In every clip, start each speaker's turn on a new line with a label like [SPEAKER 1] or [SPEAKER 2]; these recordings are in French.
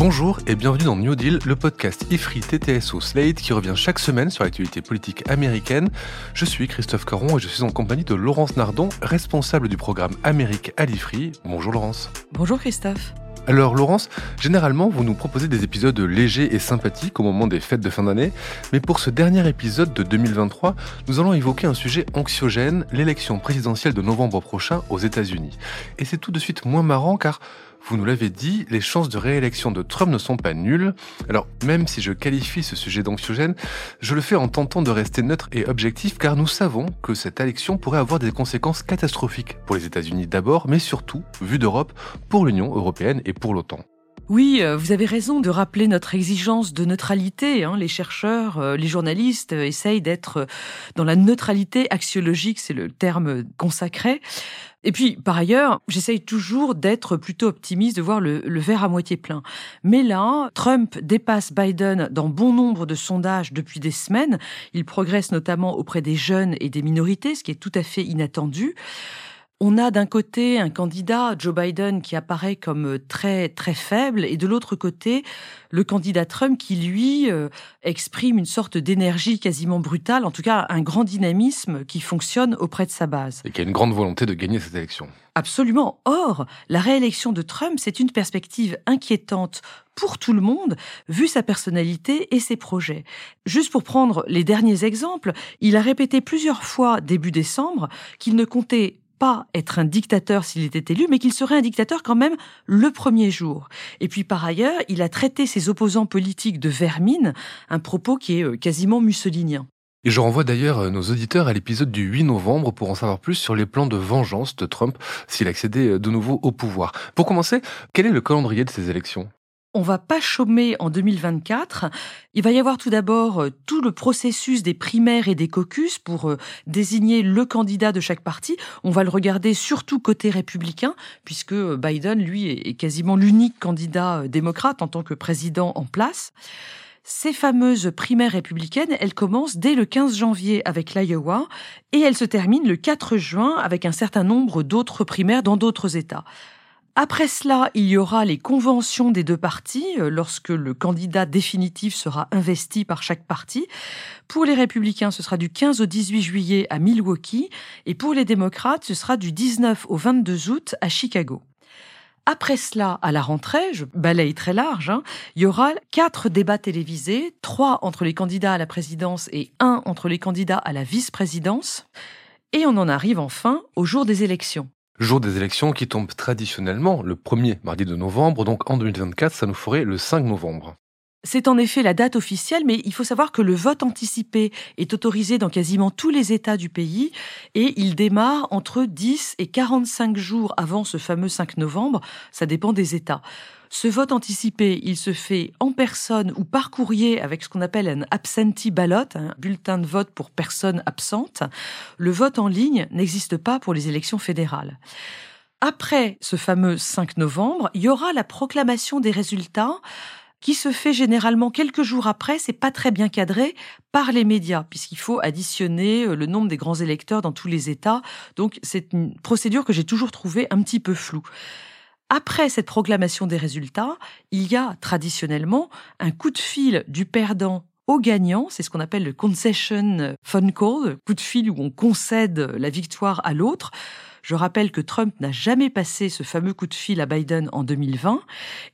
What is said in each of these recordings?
[SPEAKER 1] Bonjour et bienvenue dans New Deal, le podcast IFRI TTSO Slate qui revient chaque semaine sur l'actualité politique américaine. Je suis Christophe Caron et je suis en compagnie de Laurence Nardon, responsable du programme Amérique à l'IFRI. Bonjour Laurence.
[SPEAKER 2] Bonjour Christophe.
[SPEAKER 1] Alors Laurence, généralement vous nous proposez des épisodes légers et sympathiques au moment des fêtes de fin d'année, mais pour ce dernier épisode de 2023, nous allons évoquer un sujet anxiogène, l'élection présidentielle de novembre prochain aux États-Unis. Et c'est tout de suite moins marrant car vous nous l'avez dit, les chances de réélection de Trump ne sont pas nulles. Alors, même si je qualifie ce sujet d'anxiogène, je le fais en tentant de rester neutre et objectif car nous savons que cette élection pourrait avoir des conséquences catastrophiques pour les États-Unis d'abord, mais surtout, vu d'Europe, pour l'Union européenne et pour l'OTAN.
[SPEAKER 2] Oui, euh, vous avez raison de rappeler notre exigence de neutralité. Hein. Les chercheurs, euh, les journalistes euh, essayent d'être dans la neutralité axiologique, c'est le terme consacré. Et puis, par ailleurs, j'essaye toujours d'être plutôt optimiste, de voir le, le, verre à moitié plein. Mais là, Trump dépasse Biden dans bon nombre de sondages depuis des semaines. Il progresse notamment auprès des jeunes et des minorités, ce qui est tout à fait inattendu. On a d'un côté un candidat, Joe Biden, qui apparaît comme très très faible, et de l'autre côté, le candidat Trump qui, lui, euh, exprime une sorte d'énergie quasiment brutale, en tout cas un grand dynamisme qui fonctionne auprès de sa base.
[SPEAKER 1] Et qui a une grande volonté de gagner cette élection.
[SPEAKER 2] Absolument. Or, la réélection de Trump, c'est une perspective inquiétante pour tout le monde, vu sa personnalité et ses projets. Juste pour prendre les derniers exemples, il a répété plusieurs fois début décembre qu'il ne comptait pas être un dictateur s'il était élu, mais qu'il serait un dictateur quand même le premier jour. Et puis par ailleurs, il a traité ses opposants politiques de vermine, un propos qui est euh, quasiment mussolinien.
[SPEAKER 1] Et je renvoie d'ailleurs euh, nos auditeurs à l'épisode du 8 novembre pour en savoir plus sur les plans de vengeance de Trump s'il accédait euh, de nouveau au pouvoir. Pour commencer, quel est le calendrier de ces élections?
[SPEAKER 2] On va pas chômer en 2024. Il va y avoir tout d'abord euh, tout le processus des primaires et des caucus pour euh, désigner le candidat de chaque parti. On va le regarder surtout côté républicain, puisque euh, Biden, lui, est quasiment l'unique candidat démocrate en tant que président en place. Ces fameuses primaires républicaines, elles commencent dès le 15 janvier avec l'Iowa et elles se terminent le 4 juin avec un certain nombre d'autres primaires dans d'autres États. Après cela, il y aura les conventions des deux partis euh, lorsque le candidat définitif sera investi par chaque parti. Pour les républicains, ce sera du 15 au 18 juillet à Milwaukee et pour les démocrates, ce sera du 19 au 22 août à Chicago. Après cela, à la rentrée, je balaye très large, hein, il y aura quatre débats télévisés, trois entre les candidats à la présidence et un entre les candidats à la vice-présidence. Et on en arrive enfin au jour des élections
[SPEAKER 1] jour des élections qui tombe traditionnellement le premier mardi de novembre, donc en 2024, ça nous ferait le 5 novembre.
[SPEAKER 2] C'est en effet la date officielle, mais il faut savoir que le vote anticipé est autorisé dans quasiment tous les États du pays et il démarre entre 10 et 45 jours avant ce fameux 5 novembre. Ça dépend des États. Ce vote anticipé, il se fait en personne ou par courrier avec ce qu'on appelle un absentee ballot, un bulletin de vote pour personnes absentes. Le vote en ligne n'existe pas pour les élections fédérales. Après ce fameux 5 novembre, il y aura la proclamation des résultats qui se fait généralement quelques jours après, c'est pas très bien cadré par les médias, puisqu'il faut additionner euh, le nombre des grands électeurs dans tous les États. Donc c'est une procédure que j'ai toujours trouvée un petit peu floue. Après cette proclamation des résultats, il y a traditionnellement un coup de fil du perdant au gagnant, c'est ce qu'on appelle le concession phone call, coup de fil où on concède la victoire à l'autre. Je rappelle que Trump n'a jamais passé ce fameux coup de fil à Biden en 2020.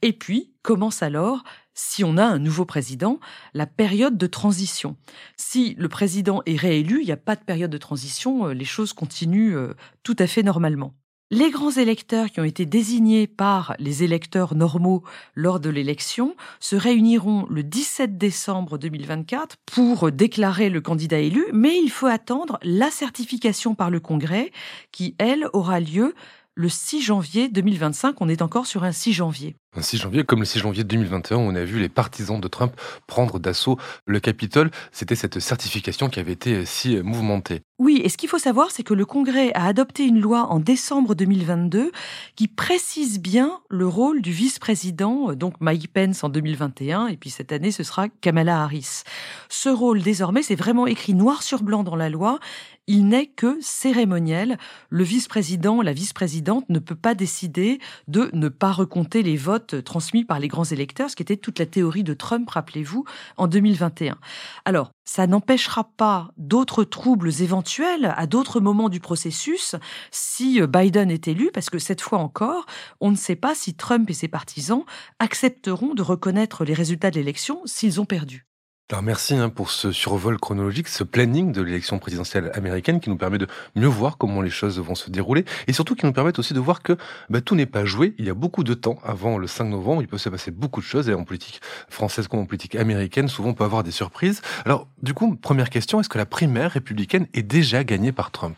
[SPEAKER 2] Et puis commence alors si on a un nouveau président, la période de transition. Si le président est réélu, il n'y a pas de période de transition, euh, les choses continuent euh, tout à fait normalement. Les grands électeurs qui ont été désignés par les électeurs normaux lors de l'élection se réuniront le 17 décembre 2024 pour déclarer le candidat élu, mais il faut attendre la certification par le Congrès qui, elle, aura lieu le 6 janvier 2025. On est encore sur un 6 janvier.
[SPEAKER 1] Un 6 janvier, comme le 6 janvier 2021, on a vu les partisans de Trump prendre d'assaut le Capitole. C'était cette certification qui avait été si mouvementée.
[SPEAKER 2] Oui, et ce qu'il faut savoir, c'est que le Congrès a adopté une loi en décembre 2022 qui précise bien le rôle du vice-président, donc Mike Pence en 2021, et puis cette année, ce sera Kamala Harris. Ce rôle, désormais, c'est vraiment écrit noir sur blanc dans la loi, il n'est que cérémoniel. Le vice-président, la vice-présidente ne peut pas décider de ne pas recompter les votes vote transmis par les grands électeurs, ce qui était toute la théorie de Trump, rappelez-vous, en 2021. Alors, ça n'empêchera pas d'autres troubles éventuels à d'autres moments du processus si euh, Biden est élu, parce que cette fois encore, on ne sait pas si Trump et ses partisans accepteront de reconnaître les résultats de l'élection s'ils ont perdu.
[SPEAKER 1] Alors merci hein, pour ce survol chronologique, ce planning de l'élection présidentielle américaine qui nous permet de mieux voir comment les choses vont se dérouler et surtout qui nous permet aussi de voir que bah, tout n'est pas joué. Il y a beaucoup de temps avant le 5 novembre. Il peut se passer beaucoup de choses et en politique française comme en politique américaine, souvent on peut avoir des surprises. Alors du coup, première question, est-ce que la primaire républicaine est déjà gagnée par Trump?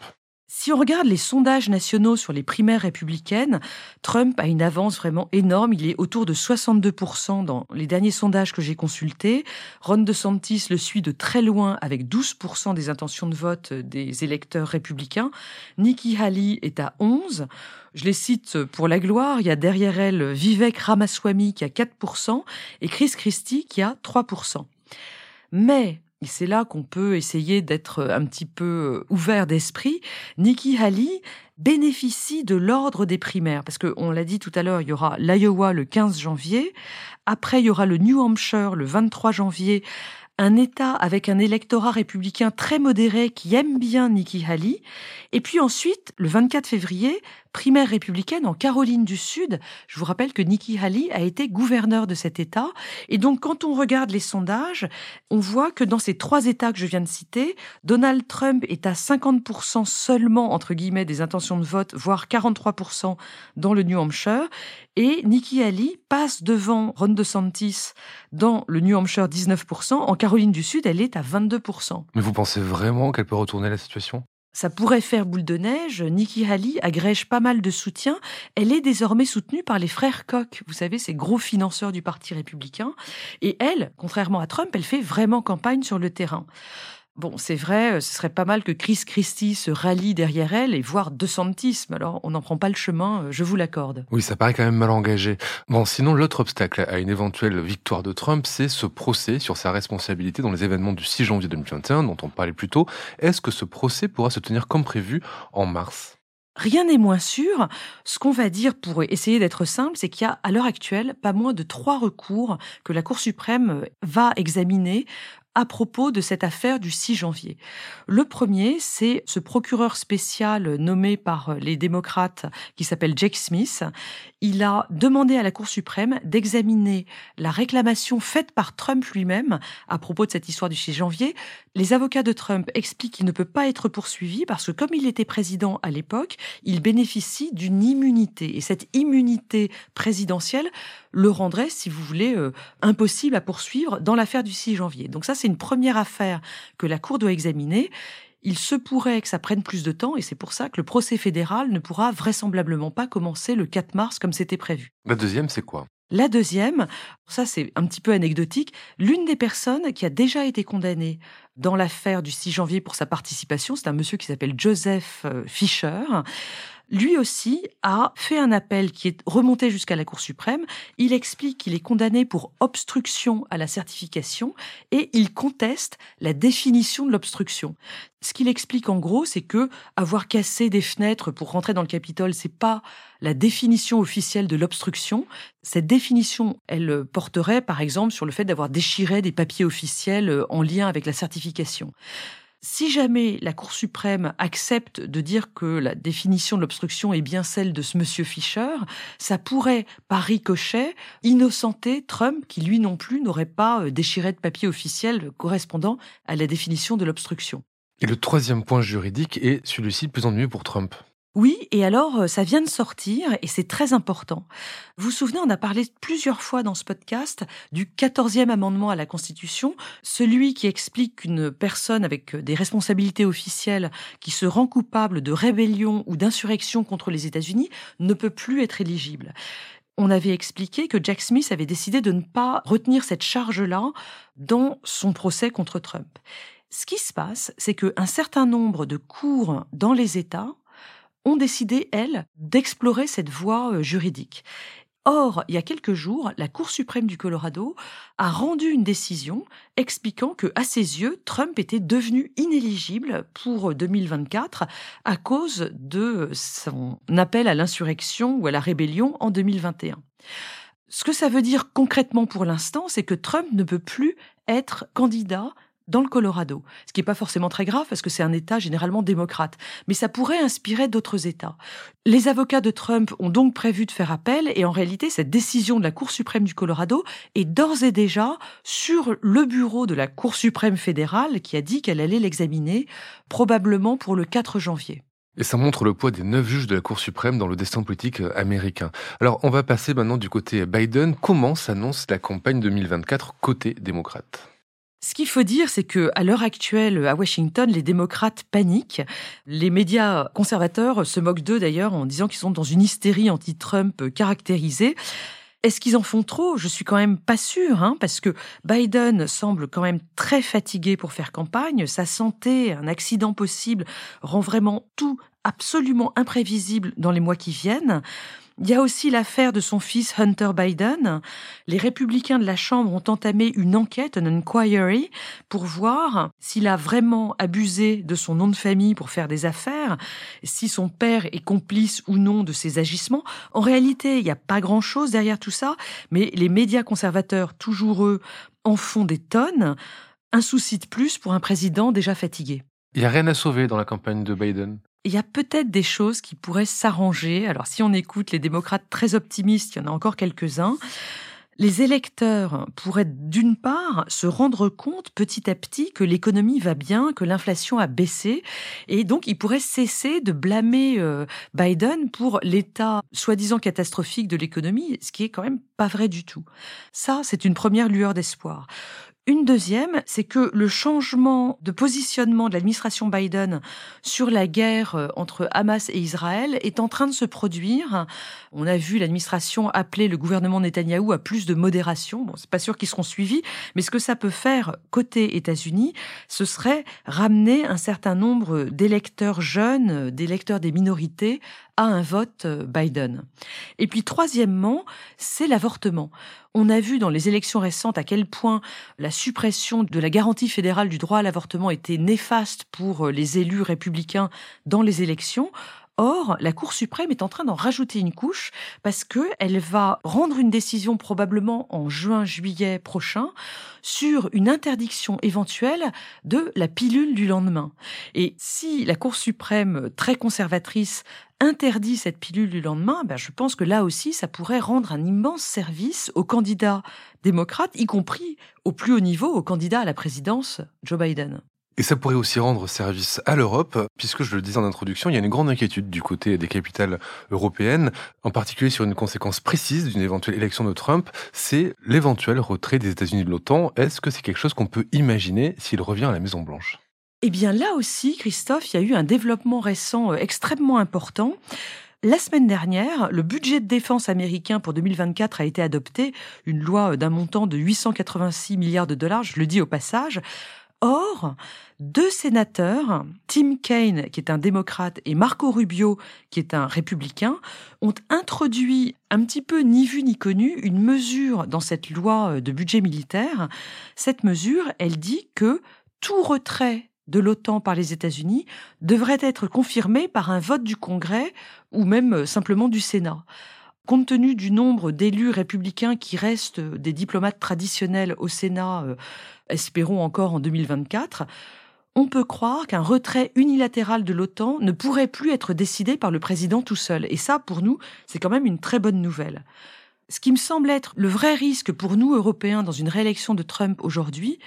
[SPEAKER 2] Si on regarde les sondages nationaux sur les primaires républicaines, Trump a une avance vraiment énorme. Il est autour de 62% dans les derniers sondages que j'ai consultés. Ron DeSantis le suit de très loin avec 12% des intentions de vote des électeurs républicains. Nikki Haley est à 11. Je les cite pour la gloire. Il y a derrière elle Vivek Ramaswamy qui a 4% et Chris Christie qui a 3%. Mais c'est là qu'on peut essayer d'être un petit peu ouvert d'esprit. Nikki Haley bénéficie de l'ordre des primaires, parce qu'on l'a dit tout à l'heure, il y aura l'Iowa le 15 janvier, après il y aura le New Hampshire le 23 janvier, un État avec un électorat républicain très modéré qui aime bien Nikki Haley. Et puis ensuite, le 24 février, primaire républicaine en Caroline du Sud. Je vous rappelle que Nikki Haley a été gouverneur de cet État. Et donc, quand on regarde les sondages, on voit que dans ces trois États que je viens de citer, Donald Trump est à 50% seulement, entre guillemets, des intentions de vote, voire 43% dans le New Hampshire. Et Nikki Haley passe devant Ron DeSantis dans le New Hampshire 19%. En Caroline du Sud, elle est à 22%.
[SPEAKER 1] Mais vous pensez vraiment qu'elle peut retourner la situation?
[SPEAKER 2] Ça pourrait faire boule de neige. Nikki Haley agrège pas mal de soutien. Elle est désormais soutenue par les frères Koch, vous savez, ces gros financeurs du Parti républicain. Et elle, contrairement à Trump, elle fait vraiment campagne sur le terrain. Bon, c'est vrai, euh, ce serait pas mal que Chris Christie se rallie derrière elle et voire de santisme. Alors, on n'en prend pas le chemin, euh, je vous l'accorde.
[SPEAKER 1] Oui, ça paraît quand même mal engagé. Bon, sinon, l'autre obstacle à une éventuelle victoire de Trump, c'est ce procès sur sa responsabilité dans les événements du 6 janvier 2021, dont on parlait plus tôt. Est-ce que ce procès pourra se tenir comme prévu en mars?
[SPEAKER 2] Rien n'est moins sûr. Ce qu'on va dire pour essayer d'être simple, c'est qu'il y a à l'heure actuelle pas moins de trois recours que la Cour suprême va examiner à propos de cette affaire du 6 janvier. Le premier, c'est ce procureur spécial nommé par les démocrates qui s'appelle Jake Smith. Il a demandé à la Cour suprême d'examiner la réclamation faite par Trump lui-même à propos de cette histoire du 6 janvier. Les avocats de Trump expliquent qu'il ne peut pas être poursuivi parce que comme il était président à l'époque, il bénéficie d'une immunité. Et cette immunité présidentielle le rendrait, si vous voulez, euh, impossible à poursuivre dans l'affaire du 6 janvier. Donc ça, c'est une première affaire que la Cour doit examiner. Il se pourrait que ça prenne plus de temps et c'est pour ça que le procès fédéral ne pourra vraisemblablement pas commencer le 4 mars comme c'était prévu.
[SPEAKER 1] La deuxième, c'est quoi?
[SPEAKER 2] La deuxième, ça c'est un petit peu anecdotique, l'une des personnes qui a déjà été condamnée dans l'affaire du 6 janvier pour sa participation, c'est un monsieur qui s'appelle Joseph euh, Fischer, lui aussi a fait un appel qui est remonté jusqu'à la Cour suprême. Il explique qu'il est condamné pour obstruction à la certification et il conteste la définition de l'obstruction. Ce qu'il explique en gros, c'est que avoir cassé des fenêtres pour rentrer dans le Capitole, c'est pas la définition officielle de l'obstruction. Cette définition, elle porterait par exemple sur le fait d'avoir déchiré des papiers officiels en lien avec la certification. Si jamais la Cour suprême accepte de dire que la définition de l'obstruction est bien celle de ce monsieur Fischer, ça pourrait, par ricochet, innocenter Trump, qui lui non plus n'aurait pas euh, déchiré de papier officiel correspondant à la définition de l'obstruction.
[SPEAKER 1] Et le troisième point juridique est celui-ci le plus ennuyeux pour Trump.
[SPEAKER 2] Oui, et alors euh, ça vient de sortir et c'est très important. Vous vous souvenez, on a parlé plusieurs fois dans ce podcast du 14e amendement à la Constitution, celui qui explique qu'une personne avec euh, des responsabilités officielles qui se rend coupable de rébellion ou d'insurrection contre les États-Unis ne peut plus être éligible on avait expliqué que Jack Smith avait décidé de ne pas retenir cette charge-là dans son procès contre Trump. Ce qui se passe, c'est qu'un certain nombre de cours dans les États ont décidé, elles, d'explorer cette voie euh, juridique. Or, il y a quelques jours, la Cour suprême du Colorado a rendu une décision expliquant que, à ses yeux, Trump était devenu inéligible pour 2024 à cause de son appel à l'insurrection ou à la rébellion en 2021. Ce que ça veut dire concrètement pour l'instant, c'est que Trump ne peut plus être candidat dans le Colorado, ce qui n'est pas forcément très grave parce que c'est un État généralement démocrate, mais ça pourrait inspirer d'autres États. Les avocats de Trump ont donc prévu de faire appel et en réalité cette décision de la Cour suprême du Colorado est d'ores et déjà sur le bureau de la Cour suprême fédérale qui a dit qu'elle allait l'examiner probablement pour le 4 janvier.
[SPEAKER 1] Et ça montre le poids des neuf juges de la Cour suprême dans le destin politique euh, américain. Alors, on va passer maintenant du côté Biden. Comment s'annonce la campagne 2024 côté démocrate?
[SPEAKER 2] Ce qu'il faut dire, c'est que à l'heure actuelle, à Washington, les démocrates paniquent. Les médias conservateurs se moquent d'eux d'ailleurs en disant qu'ils sont dans une hystérie anti-Trump caractérisée. Est-ce qu'ils en font trop? Je suis quand même pas sûre, hein, parce que Biden semble quand même très fatigué pour faire campagne. Sa santé, un accident possible, rend vraiment tout absolument imprévisible dans les mois qui viennent. Il y a aussi l'affaire de son fils Hunter Biden. Les républicains de la Chambre ont entamé une enquête, un inquiry, pour voir s'il a vraiment abusé de son nom de famille pour faire des affaires, si son père est complice ou non de ses agissements. En réalité, il n'y a pas grand-chose derrière tout ça, mais les médias conservateurs, toujours eux, en font des tonnes. Un souci de plus pour un président déjà fatigué.
[SPEAKER 1] Il n'y a rien à sauver dans la campagne de Biden
[SPEAKER 2] il y a peut-être des choses qui pourraient s'arranger. Alors si on écoute les démocrates très optimistes, il y en a encore quelques-uns. Les électeurs pourraient d'une part se rendre compte petit à petit que l'économie va bien, que l'inflation a baissé, et donc ils pourraient cesser de blâmer euh, Biden pour l'état soi-disant catastrophique de l'économie, ce qui est quand même pas vrai du tout. Ça, c'est une première lueur d'espoir. Une deuxième, c'est que le changement de positionnement de l'administration Biden sur la guerre euh, entre Hamas et Israël est en train de se produire. On a vu l'administration appeler le gouvernement Netanyahou à plus de modération. Bon, c'est pas sûr qu'ils seront suivis, mais ce que ça peut faire côté États-Unis, ce serait ramener un certain nombre d'électeurs jeunes, d'électeurs des minorités à un vote euh, Biden. Et puis troisièmement, c'est l'avortement. On a vu dans les élections récentes à quel point la suppression de la garantie fédérale du droit à l'avortement était néfaste pour euh, les élus républicains dans les élections. Or, la Cour suprême est en train d'en rajouter une couche parce qu'elle va rendre une décision probablement en juin-juillet prochain sur une interdiction éventuelle de la pilule du lendemain. Et si la Cour suprême, très conservatrice, interdit cette pilule du lendemain, ben je pense que là aussi, ça pourrait rendre un immense service aux candidats démocrates, y compris au plus haut niveau, aux candidats à la présidence, Joe Biden.
[SPEAKER 1] Et ça pourrait aussi rendre service à l'Europe, puisque je le disais en introduction, il y a une grande inquiétude du côté des capitales européennes, en particulier sur une conséquence précise d'une éventuelle élection de Trump, c'est l'éventuel retrait des États-Unis de l'OTAN. Est-ce que c'est quelque chose qu'on peut imaginer s'il revient à la Maison Blanche
[SPEAKER 2] Eh bien là aussi, Christophe, il y a eu un développement récent euh, extrêmement important. La semaine dernière, le budget de défense américain pour 2024 a été adopté, une loi euh, d'un montant de 886 milliards de dollars, je le dis au passage. Or, deux sénateurs, Tim Kaine, qui est un démocrate, et Marco Rubio, qui est un républicain, ont introduit un petit peu ni vu ni connu une mesure dans cette loi de budget militaire. Cette mesure, elle dit que tout retrait de l'OTAN par les États-Unis devrait être confirmé par un vote du Congrès ou même simplement du Sénat compte tenu du nombre d'élus républicains qui restent des diplomates traditionnels au Sénat, euh, espérons encore en 2024, on peut croire qu'un retrait unilatéral de l'OTAN ne pourrait plus être décidé par le président tout seul. Et ça, pour nous, c'est quand même une très bonne nouvelle. Ce qui me semble être le vrai risque pour nous, Européens, dans une réélection de Trump aujourd'hui,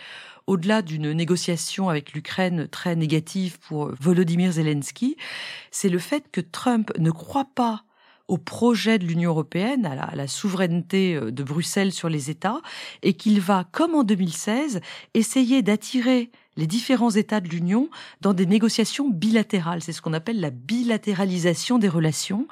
[SPEAKER 2] au-delà d'une négociation avec l'Ukraine très négative pour Volodymyr Zelensky, c'est le fait que Trump ne croit pas au projet de l'Union européenne, à la, souveraineté euh, de Bruxelles sur les États, et qu'il va, comme en 2016, essayer d'attirer les différents États de l'Union dans des négociations bilatérales. C'est ce qu'on appelle la bilatéralisation des relations,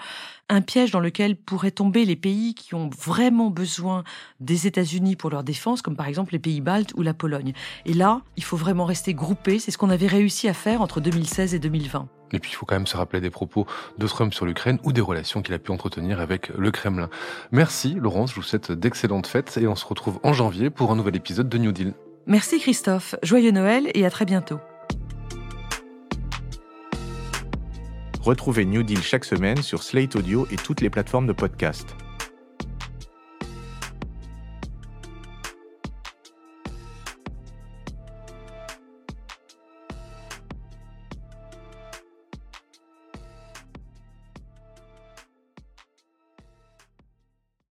[SPEAKER 2] un piège dans lequel pourraient tomber les pays qui ont vraiment besoin des États-Unis pour leur défense, comme par exemple les pays baltes ou la Pologne. Et là, il faut vraiment rester groupé. C'est ce qu'on avait réussi à faire entre 2016 et 2020.
[SPEAKER 1] Et puis il faut quand même se rappeler des propos de Trump sur l'Ukraine ou des relations qu'il a pu entretenir avec le Kremlin. Merci Laurence, je vous souhaite d'excellentes fêtes et on se retrouve en janvier pour un nouvel épisode de New Deal.
[SPEAKER 2] Merci Christophe, joyeux Noël et à très bientôt.
[SPEAKER 3] Retrouvez New Deal chaque semaine sur Slate Audio et toutes les plateformes de podcast.